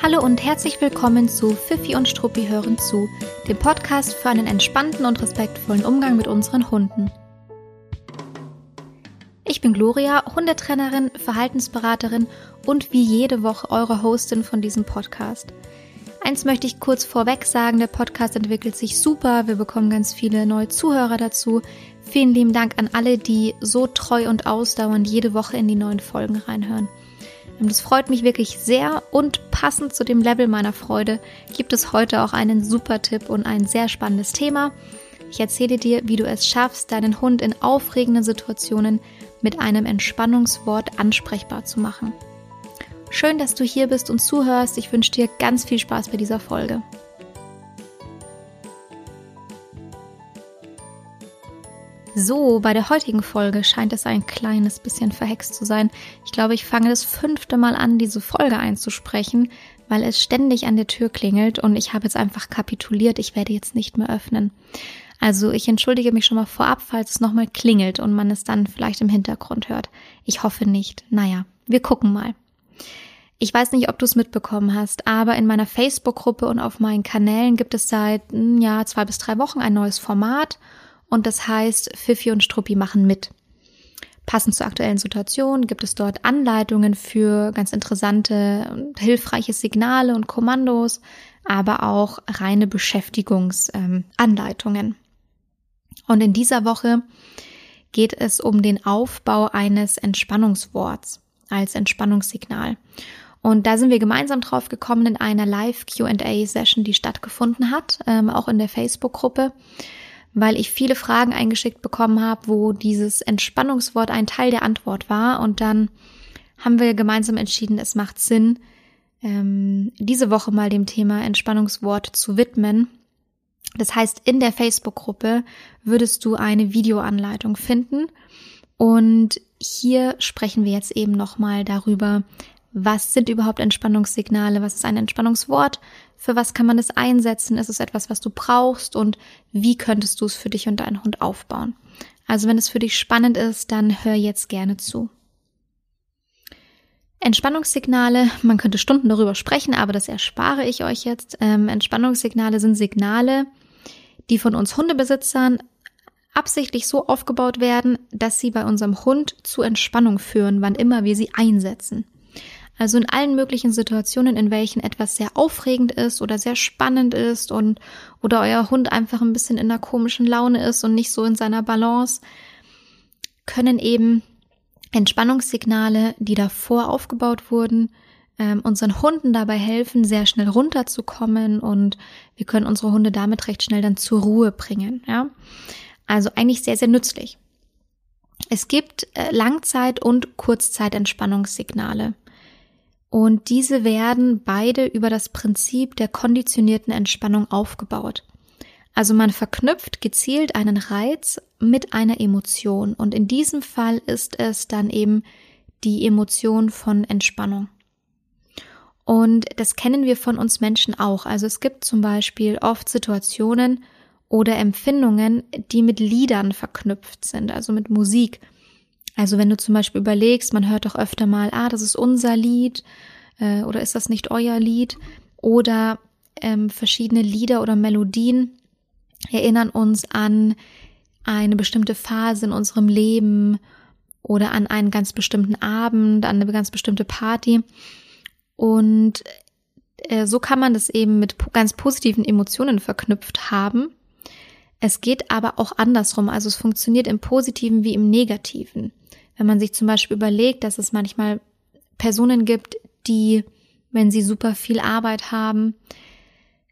Hallo und herzlich willkommen zu Fifi und Struppi hören zu, dem Podcast für einen entspannten und respektvollen Umgang mit unseren Hunden. Ich bin Gloria, Hundetrainerin, Verhaltensberaterin und wie jede Woche eure Hostin von diesem Podcast. Eins möchte ich kurz vorweg sagen, der Podcast entwickelt sich super, wir bekommen ganz viele neue Zuhörer dazu. Vielen lieben Dank an alle, die so treu und ausdauernd jede Woche in die neuen Folgen reinhören. Und es freut mich wirklich sehr und passend zu dem Level meiner Freude gibt es heute auch einen super Tipp und ein sehr spannendes Thema. Ich erzähle dir, wie du es schaffst, deinen Hund in aufregenden Situationen mit einem Entspannungswort ansprechbar zu machen. Schön, dass du hier bist und zuhörst. Ich wünsche dir ganz viel Spaß bei dieser Folge. So, bei der heutigen Folge scheint es ein kleines bisschen verhext zu sein. Ich glaube, ich fange das fünfte Mal an, diese Folge einzusprechen, weil es ständig an der Tür klingelt und ich habe jetzt einfach kapituliert. Ich werde jetzt nicht mehr öffnen. Also ich entschuldige mich schon mal vorab, falls es nochmal klingelt und man es dann vielleicht im Hintergrund hört. Ich hoffe nicht. Naja, wir gucken mal. Ich weiß nicht, ob du es mitbekommen hast, aber in meiner Facebook-Gruppe und auf meinen Kanälen gibt es seit hm, ja, zwei bis drei Wochen ein neues Format und das heißt, Fifi und Struppi machen mit. Passend zur aktuellen Situation gibt es dort Anleitungen für ganz interessante und hilfreiche Signale und Kommandos, aber auch reine Beschäftigungsanleitungen. und in dieser Woche geht es um den Aufbau eines Entspannungsworts als Entspannungssignal. Und da sind wir gemeinsam drauf gekommen in einer Live QA-Session, die stattgefunden hat, ähm, auch in der Facebook-Gruppe weil ich viele Fragen eingeschickt bekommen habe, wo dieses Entspannungswort ein Teil der Antwort war. Und dann haben wir gemeinsam entschieden, es macht Sinn, ähm, diese Woche mal dem Thema Entspannungswort zu widmen. Das heißt, in der Facebook-Gruppe würdest du eine Videoanleitung finden. Und hier sprechen wir jetzt eben nochmal darüber, was sind überhaupt Entspannungssignale, was ist ein Entspannungswort, für was kann man es einsetzen, ist es etwas, was du brauchst und wie könntest du es für dich und deinen Hund aufbauen. Also wenn es für dich spannend ist, dann hör jetzt gerne zu. Entspannungssignale, man könnte Stunden darüber sprechen, aber das erspare ich euch jetzt. Ähm, Entspannungssignale sind Signale, die von uns Hundebesitzern absichtlich so aufgebaut werden, dass sie bei unserem Hund zu Entspannung führen, wann immer wir sie einsetzen. Also in allen möglichen Situationen, in welchen etwas sehr aufregend ist oder sehr spannend ist und oder euer Hund einfach ein bisschen in einer komischen Laune ist und nicht so in seiner Balance, können eben Entspannungssignale, die davor aufgebaut wurden, ähm, unseren Hunden dabei helfen, sehr schnell runterzukommen und wir können unsere Hunde damit recht schnell dann zur Ruhe bringen. Ja, also eigentlich sehr sehr nützlich. Es gibt äh, Langzeit- und Kurzzeitentspannungssignale. Und diese werden beide über das Prinzip der konditionierten Entspannung aufgebaut. Also man verknüpft gezielt einen Reiz mit einer Emotion und in diesem Fall ist es dann eben die Emotion von Entspannung. Und das kennen wir von uns Menschen auch. Also es gibt zum Beispiel oft Situationen oder Empfindungen, die mit Liedern verknüpft sind, also mit Musik. Also wenn du zum Beispiel überlegst, man hört doch öfter mal, ah, das ist unser Lied äh, oder ist das nicht euer Lied? Oder ähm, verschiedene Lieder oder Melodien erinnern uns an eine bestimmte Phase in unserem Leben oder an einen ganz bestimmten Abend, an eine ganz bestimmte Party. Und äh, so kann man das eben mit ganz positiven Emotionen verknüpft haben. Es geht aber auch andersrum, also es funktioniert im positiven wie im negativen. Wenn man sich zum Beispiel überlegt, dass es manchmal Personen gibt, die, wenn sie super viel Arbeit haben,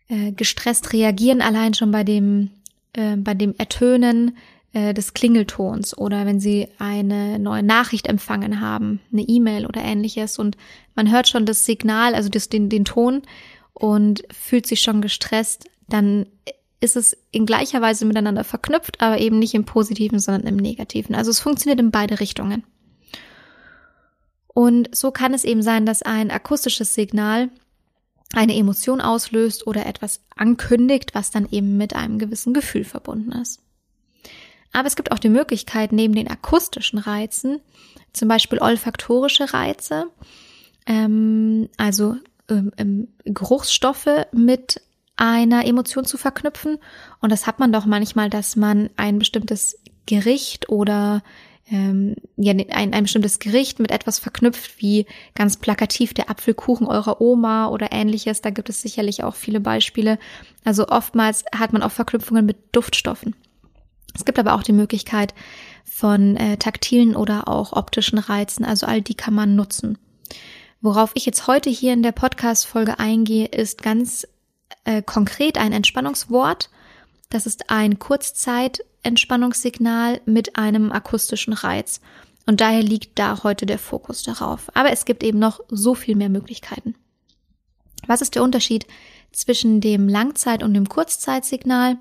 äh, gestresst reagieren, allein schon bei dem, äh, bei dem Ertönen äh, des Klingeltons oder wenn sie eine neue Nachricht empfangen haben, eine E-Mail oder ähnliches. Und man hört schon das Signal, also das, den, den Ton und fühlt sich schon gestresst, dann ist es in gleicher Weise miteinander verknüpft, aber eben nicht im positiven, sondern im negativen. Also es funktioniert in beide Richtungen. Und so kann es eben sein, dass ein akustisches Signal eine Emotion auslöst oder etwas ankündigt, was dann eben mit einem gewissen Gefühl verbunden ist. Aber es gibt auch die Möglichkeit, neben den akustischen Reizen, zum Beispiel olfaktorische Reize, ähm, also ähm, ähm, Geruchsstoffe mit einer Emotion zu verknüpfen. Und das hat man doch manchmal, dass man ein bestimmtes Gericht oder ähm, ja, ein, ein bestimmtes Gericht mit etwas verknüpft, wie ganz plakativ der Apfelkuchen eurer Oma oder ähnliches. Da gibt es sicherlich auch viele Beispiele. Also oftmals hat man auch Verknüpfungen mit Duftstoffen. Es gibt aber auch die Möglichkeit von äh, taktilen oder auch optischen Reizen. Also all die kann man nutzen. Worauf ich jetzt heute hier in der Podcast-Folge eingehe, ist ganz äh, konkret ein Entspannungswort. Das ist ein Kurzzeit-Entspannungssignal mit einem akustischen Reiz. Und daher liegt da heute der Fokus darauf. Aber es gibt eben noch so viel mehr Möglichkeiten. Was ist der Unterschied zwischen dem Langzeit- und dem Kurzzeitsignal?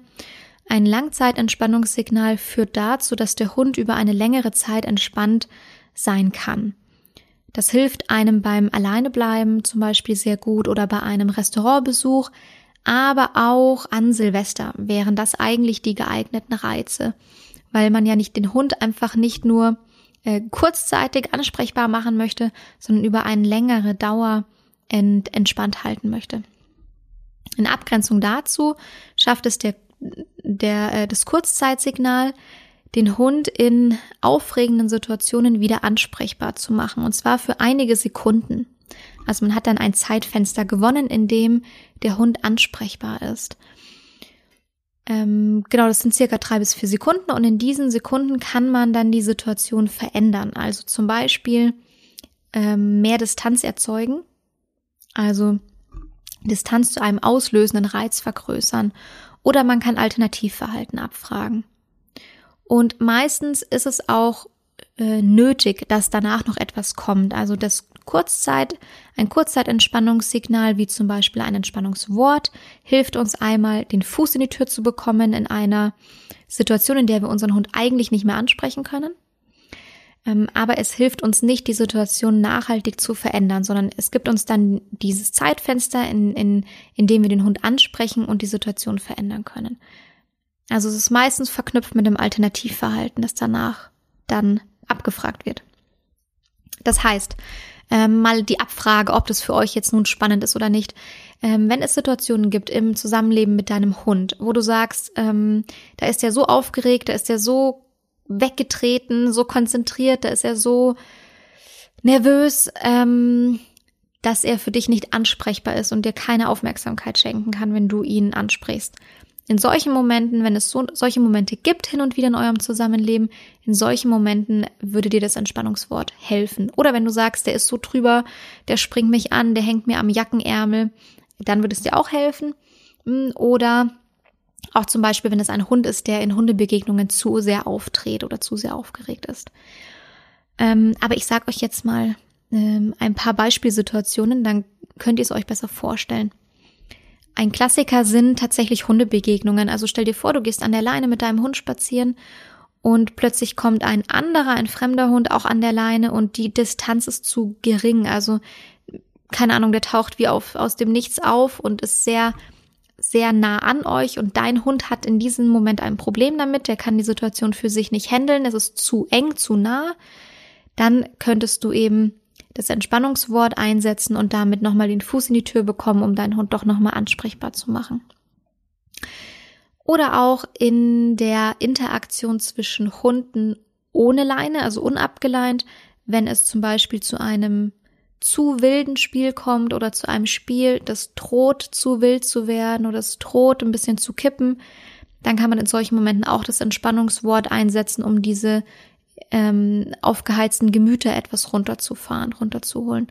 Ein Langzeitentspannungssignal führt dazu, dass der Hund über eine längere Zeit entspannt sein kann. Das hilft einem beim Alleinebleiben zum Beispiel sehr gut oder bei einem Restaurantbesuch, aber auch an Silvester wären das eigentlich die geeigneten Reize, weil man ja nicht den Hund einfach nicht nur äh, kurzzeitig ansprechbar machen möchte, sondern über eine längere Dauer ent entspannt halten möchte. In Abgrenzung dazu schafft es der, der, äh, das Kurzzeitsignal, den Hund in aufregenden Situationen wieder ansprechbar zu machen, und zwar für einige Sekunden. Also man hat dann ein Zeitfenster gewonnen, in dem der Hund ansprechbar ist. Ähm, genau, das sind circa drei bis vier Sekunden und in diesen Sekunden kann man dann die Situation verändern. Also zum Beispiel ähm, mehr Distanz erzeugen, also Distanz zu einem auslösenden Reiz vergrößern oder man kann Alternativverhalten abfragen. Und meistens ist es auch äh, nötig, dass danach noch etwas kommt. Also das Kurzzeit, ein Kurzzeitentspannungssignal, wie zum Beispiel ein Entspannungswort, hilft uns einmal, den Fuß in die Tür zu bekommen in einer Situation, in der wir unseren Hund eigentlich nicht mehr ansprechen können. Ähm, aber es hilft uns nicht, die Situation nachhaltig zu verändern, sondern es gibt uns dann dieses Zeitfenster, in, in, in dem wir den Hund ansprechen und die Situation verändern können. Also es ist meistens verknüpft mit dem Alternativverhalten, das danach dann abgefragt wird. Das heißt, ähm, mal die Abfrage, ob das für euch jetzt nun spannend ist oder nicht. Ähm, wenn es Situationen gibt im Zusammenleben mit deinem Hund, wo du sagst, ähm, da ist er so aufgeregt, da ist er so weggetreten, so konzentriert, da ist er so nervös, ähm, dass er für dich nicht ansprechbar ist und dir keine Aufmerksamkeit schenken kann, wenn du ihn ansprichst. In solchen Momenten, wenn es so, solche Momente gibt hin und wieder in eurem Zusammenleben, in solchen Momenten würde dir das Entspannungswort helfen. Oder wenn du sagst, der ist so drüber, der springt mich an, der hängt mir am Jackenärmel, dann würde es dir auch helfen. Hm, oder auch zum Beispiel, wenn es ein Hund ist, der in Hundebegegnungen zu sehr auftritt oder zu sehr aufgeregt ist. Ähm, aber ich sage euch jetzt mal ähm, ein paar Beispielsituationen, dann könnt ihr es euch besser vorstellen. Ein Klassiker sind tatsächlich Hundebegegnungen. Also stell dir vor, du gehst an der Leine mit deinem Hund spazieren und plötzlich kommt ein anderer, ein fremder Hund auch an der Leine und die Distanz ist zu gering. Also keine Ahnung, der taucht wie auf, aus dem Nichts auf und ist sehr, sehr nah an euch und dein Hund hat in diesem Moment ein Problem damit, der kann die Situation für sich nicht handeln, es ist zu eng, zu nah. Dann könntest du eben das Entspannungswort einsetzen und damit nochmal den Fuß in die Tür bekommen, um deinen Hund doch nochmal ansprechbar zu machen. Oder auch in der Interaktion zwischen Hunden ohne Leine, also unabgeleint, wenn es zum Beispiel zu einem zu wilden Spiel kommt oder zu einem Spiel, das droht zu wild zu werden oder es droht ein bisschen zu kippen, dann kann man in solchen Momenten auch das Entspannungswort einsetzen, um diese ähm, aufgeheizten Gemüter etwas runterzufahren, runterzuholen.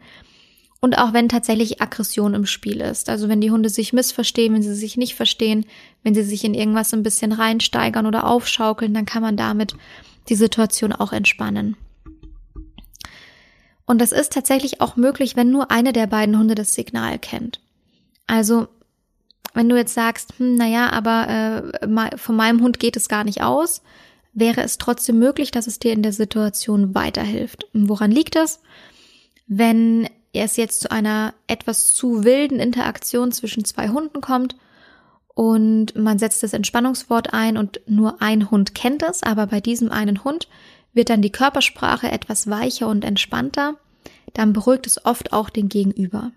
Und auch wenn tatsächlich Aggression im Spiel ist. Also wenn die Hunde sich missverstehen, wenn sie sich nicht verstehen, wenn sie sich in irgendwas ein bisschen reinsteigern oder aufschaukeln, dann kann man damit die Situation auch entspannen. Und das ist tatsächlich auch möglich, wenn nur eine der beiden Hunde das Signal kennt. Also wenn du jetzt sagst, hm, naja, aber äh, von meinem Hund geht es gar nicht aus, wäre es trotzdem möglich, dass es dir in der Situation weiterhilft. woran liegt das? Wenn es jetzt zu einer etwas zu wilden Interaktion zwischen zwei Hunden kommt und man setzt das Entspannungswort ein und nur ein Hund kennt es, aber bei diesem einen Hund wird dann die Körpersprache etwas weicher und entspannter, dann beruhigt es oft auch den Gegenüber.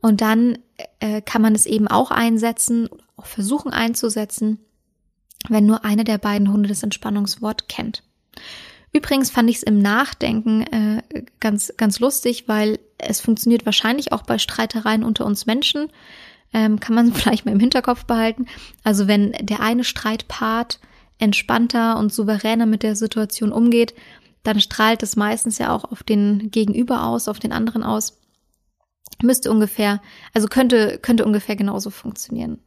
Und dann äh, kann man es eben auch einsetzen, auch versuchen einzusetzen, wenn nur einer der beiden Hunde das Entspannungswort kennt. Übrigens fand ich es im Nachdenken äh, ganz, ganz lustig, weil es funktioniert wahrscheinlich auch bei Streitereien unter uns Menschen. Ähm, kann man vielleicht mal im Hinterkopf behalten. Also wenn der eine Streitpart entspannter und souveräner mit der Situation umgeht, dann strahlt es meistens ja auch auf den Gegenüber aus, auf den anderen aus. Müsste ungefähr, also könnte, könnte ungefähr genauso funktionieren.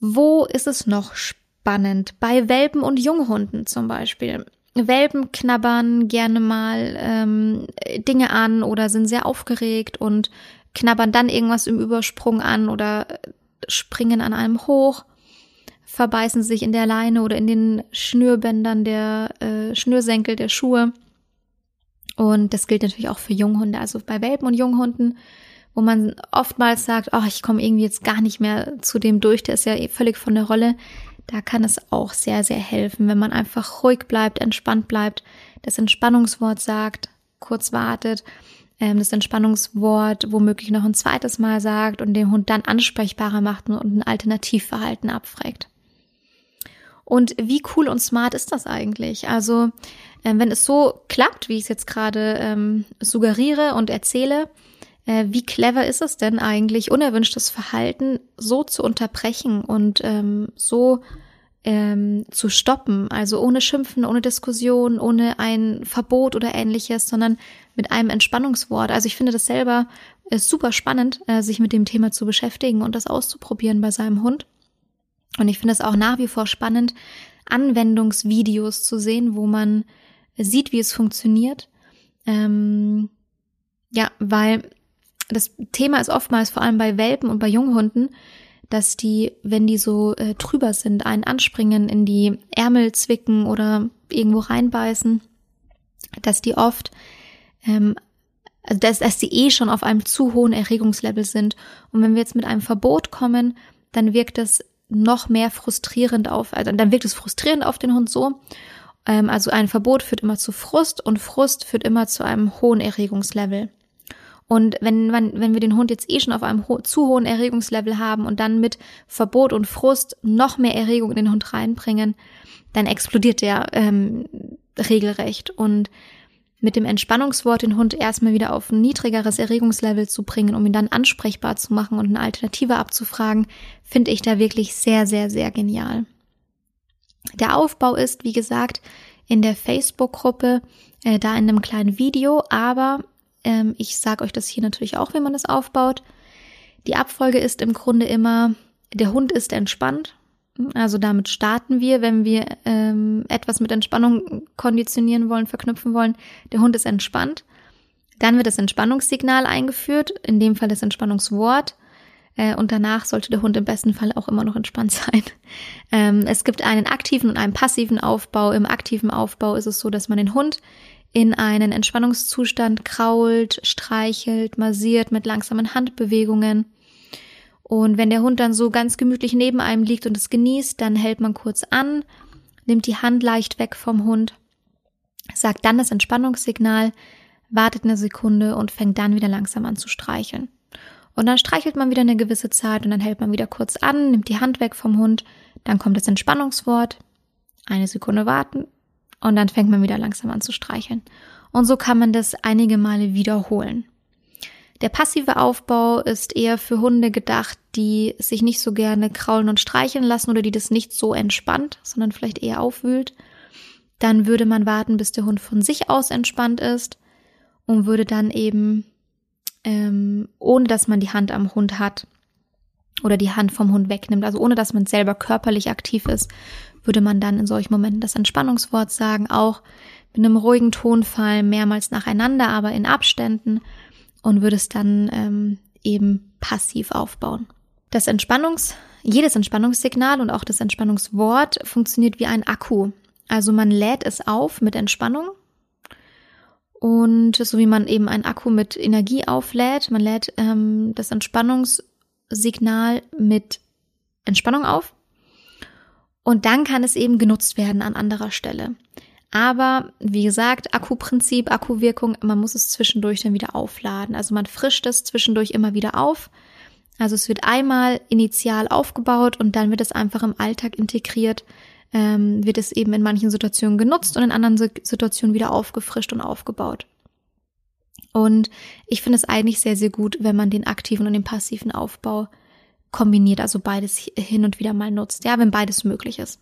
Wo ist es noch spannend? Bei Welpen und Junghunden zum Beispiel. Welpen knabbern gerne mal ähm, Dinge an oder sind sehr aufgeregt und knabbern dann irgendwas im Übersprung an oder springen an einem hoch, verbeißen sich in der Leine oder in den Schnürbändern der äh, Schnürsenkel der Schuhe. Und das gilt natürlich auch für Junghunde. Also bei Welpen und Junghunden wo man oftmals sagt, oh, ich komme irgendwie jetzt gar nicht mehr zu dem durch, der ist ja eh völlig von der Rolle. Da kann es auch sehr, sehr helfen, wenn man einfach ruhig bleibt, entspannt bleibt, das Entspannungswort sagt, kurz wartet, ähm, das Entspannungswort womöglich noch ein zweites Mal sagt und den Hund dann ansprechbarer macht und ein Alternativverhalten abfragt. Und wie cool und smart ist das eigentlich? Also, ähm, wenn es so klappt, wie ich es jetzt gerade ähm, suggeriere und erzähle, äh, wie clever ist es denn eigentlich, unerwünschtes Verhalten so zu unterbrechen und ähm, so ähm, zu stoppen, also ohne Schimpfen, ohne Diskussion, ohne ein Verbot oder ähnliches, sondern mit einem Entspannungswort. Also ich finde das selber ist super spannend, äh, sich mit dem Thema zu beschäftigen und das auszuprobieren bei seinem Hund. Und ich finde es auch nach wie vor spannend, Anwendungsvideos zu sehen, wo man sieht, wie es funktioniert. Ähm, ja, weil das Thema ist oftmals vor allem bei Welpen und bei Junghunden, dass die, wenn die so äh, drüber sind, einen anspringen, in die Ärmel zwicken oder irgendwo reinbeißen, dass die oft, ähm, also dass, dass die eh schon auf einem zu hohen Erregungslevel sind. Und wenn wir jetzt mit einem Verbot kommen, dann wirkt das noch mehr frustrierend auf, also dann wirkt es frustrierend auf den Hund so. Ähm, also ein Verbot führt immer zu Frust und Frust führt immer zu einem hohen Erregungslevel. Und wenn man, wenn wir den Hund jetzt eh schon auf einem ho zu hohen Erregungslevel haben und dann mit Verbot und Frust noch mehr Erregung in den Hund reinbringen, dann explodiert der ähm, regelrecht. Und mit dem Entspannungswort den Hund erstmal wieder auf ein niedrigeres Erregungslevel zu bringen, um ihn dann ansprechbar zu machen und eine Alternative abzufragen, finde ich da wirklich sehr, sehr, sehr genial. Der Aufbau ist, wie gesagt, in der Facebook-Gruppe, äh, da in einem kleinen Video, aber ähm, ich sage euch das hier natürlich auch, wie man das aufbaut. Die Abfolge ist im Grunde immer, der Hund ist entspannt. Also damit starten wir, wenn wir ähm, etwas mit Entspannung konditionieren wollen, verknüpfen wollen. Der Hund ist entspannt. Dann wird das Entspannungssignal eingeführt, in dem Fall das Entspannungswort. Äh, und danach sollte der Hund im besten Fall auch immer noch entspannt sein. Ähm, es gibt einen aktiven und einen passiven Aufbau. Im aktiven Aufbau ist es so, dass man den Hund in einen Entspannungszustand krault, streichelt, massiert mit langsamen Handbewegungen. Und wenn der Hund dann so ganz gemütlich neben einem liegt und es genießt, dann hält man kurz an, nimmt die Hand leicht weg vom Hund, sagt dann das Entspannungssignal, wartet eine Sekunde und fängt dann wieder langsam an zu streicheln. Und dann streichelt man wieder eine gewisse Zeit und dann hält man wieder kurz an, nimmt die Hand weg vom Hund, dann kommt das Entspannungswort, eine Sekunde warten, und dann fängt man wieder langsam an zu streicheln. Und so kann man das einige Male wiederholen. Der passive Aufbau ist eher für Hunde gedacht, die sich nicht so gerne kraulen und streicheln lassen oder die das nicht so entspannt, sondern vielleicht eher aufwühlt. Dann würde man warten, bis der Hund von sich aus entspannt ist und würde dann eben, ähm, ohne dass man die Hand am Hund hat oder die Hand vom Hund wegnimmt, also ohne dass man selber körperlich aktiv ist, würde man dann in solchen Momenten das Entspannungswort sagen, auch mit einem ruhigen Tonfall, mehrmals nacheinander, aber in Abständen und würde es dann ähm, eben passiv aufbauen. Das Entspannungs, jedes Entspannungssignal und auch das Entspannungswort funktioniert wie ein Akku. Also man lädt es auf mit Entspannung und so wie man eben ein Akku mit Energie auflädt, man lädt ähm, das Entspannungssignal mit Entspannung auf und dann kann es eben genutzt werden an anderer Stelle. Aber wie gesagt, Akkuprinzip, Akkuwirkung, man muss es zwischendurch dann wieder aufladen. Also man frischt es zwischendurch immer wieder auf. Also es wird einmal initial aufgebaut und dann wird es einfach im Alltag integriert, ähm, wird es eben in manchen Situationen genutzt und in anderen Situationen wieder aufgefrischt und aufgebaut. Und ich finde es eigentlich sehr, sehr gut, wenn man den aktiven und den passiven Aufbau kombiniert, also beides hin und wieder mal nutzt, ja, wenn beides möglich ist.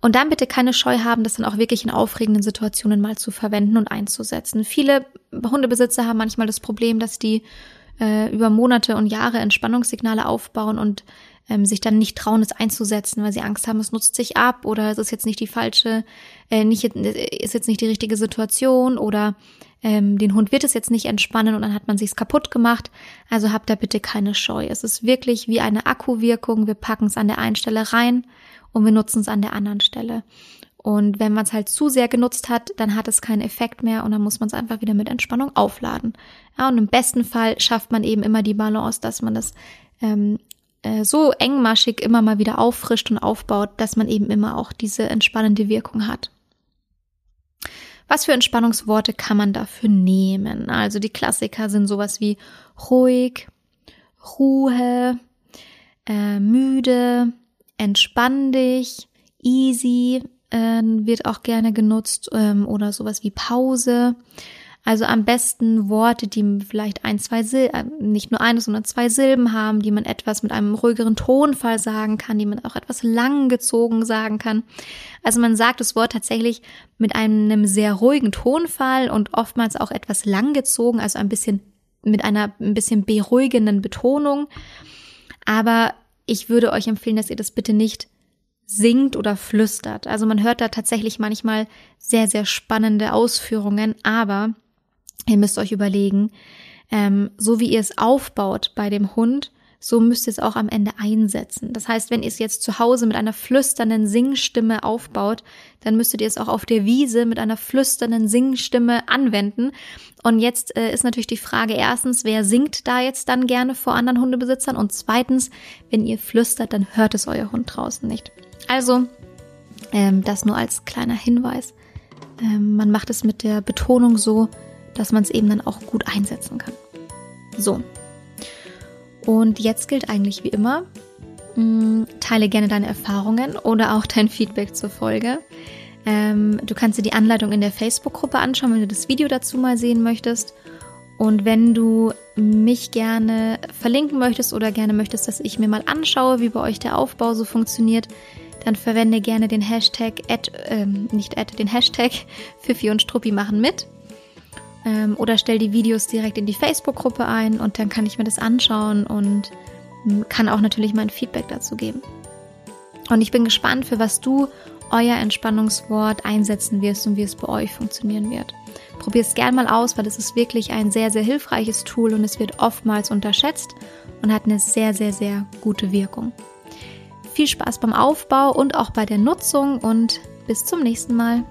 Und dann bitte keine Scheu haben, das dann auch wirklich in aufregenden Situationen mal zu verwenden und einzusetzen. Viele Hundebesitzer haben manchmal das Problem, dass die äh, über Monate und Jahre Entspannungssignale aufbauen und ähm, sich dann nicht trauen, es einzusetzen, weil sie Angst haben, es nutzt sich ab oder es ist jetzt nicht die falsche, äh, nicht, ist jetzt nicht die richtige Situation oder ähm, den Hund wird es jetzt nicht entspannen und dann hat man sich's kaputt gemacht. Also habt da bitte keine Scheu. Es ist wirklich wie eine Akkuwirkung. Wir packen es an der einen Stelle rein und wir nutzen es an der anderen Stelle. Und wenn man es halt zu sehr genutzt hat, dann hat es keinen Effekt mehr und dann muss man es einfach wieder mit Entspannung aufladen. Ja, und im besten Fall schafft man eben immer die Balance, dass man das ähm, äh, so engmaschig immer mal wieder auffrischt und aufbaut, dass man eben immer auch diese entspannende Wirkung hat. Was für Entspannungsworte kann man dafür nehmen? Also die Klassiker sind sowas wie ruhig, Ruhe, äh, müde, entspann dich, easy äh, wird auch gerne genutzt ähm, oder sowas wie Pause. Also am besten Worte, die vielleicht ein, zwei Silben, äh, nicht nur eine, sondern zwei Silben haben, die man etwas mit einem ruhigeren Tonfall sagen kann, die man auch etwas langgezogen sagen kann. Also man sagt das Wort tatsächlich mit einem sehr ruhigen Tonfall und oftmals auch etwas langgezogen, also ein bisschen mit einer ein bisschen beruhigenden Betonung. Aber ich würde euch empfehlen, dass ihr das bitte nicht singt oder flüstert. Also man hört da tatsächlich manchmal sehr, sehr spannende Ausführungen, aber Ihr müsst euch überlegen, ähm, so wie ihr es aufbaut bei dem Hund, so müsst ihr es auch am Ende einsetzen. Das heißt, wenn ihr es jetzt zu Hause mit einer flüsternden Singstimme aufbaut, dann müsstet ihr es auch auf der Wiese mit einer flüsternden Singstimme anwenden. Und jetzt äh, ist natürlich die Frage erstens, wer singt da jetzt dann gerne vor anderen Hundebesitzern? Und zweitens, wenn ihr flüstert, dann hört es euer Hund draußen nicht. Also, ähm, das nur als kleiner Hinweis. Ähm, man macht es mit der Betonung so, dass man es eben dann auch gut einsetzen kann. So. Und jetzt gilt eigentlich wie immer, mm, teile gerne deine Erfahrungen oder auch dein Feedback zur Folge. Ähm, du kannst dir die Anleitung in der Facebook-Gruppe anschauen, wenn du das Video dazu mal sehen möchtest. Und wenn du mich gerne verlinken möchtest oder gerne möchtest, dass ich mir mal anschaue, wie bei euch der Aufbau so funktioniert, dann verwende gerne den Hashtag, ad, ähm, nicht ad, den Hashtag Fifi und Struppi machen mit ähm, oder stell die Videos direkt in die Facebook-Gruppe ein und dann kann ich mir das anschauen und hm, kann auch natürlich mein Feedback dazu geben. Und ich bin gespannt, für was du euer Entspannungswort einsetzen wirst und wie es bei euch funktionieren wird. Probier es gern mal aus, weil es ist wirklich ein sehr, sehr hilfreiches Tool und es wird oftmals unterschätzt und hat eine sehr, sehr, sehr gute Wirkung. Viel Spaß beim Aufbau und auch bei der Nutzung und bis zum nächsten Mal.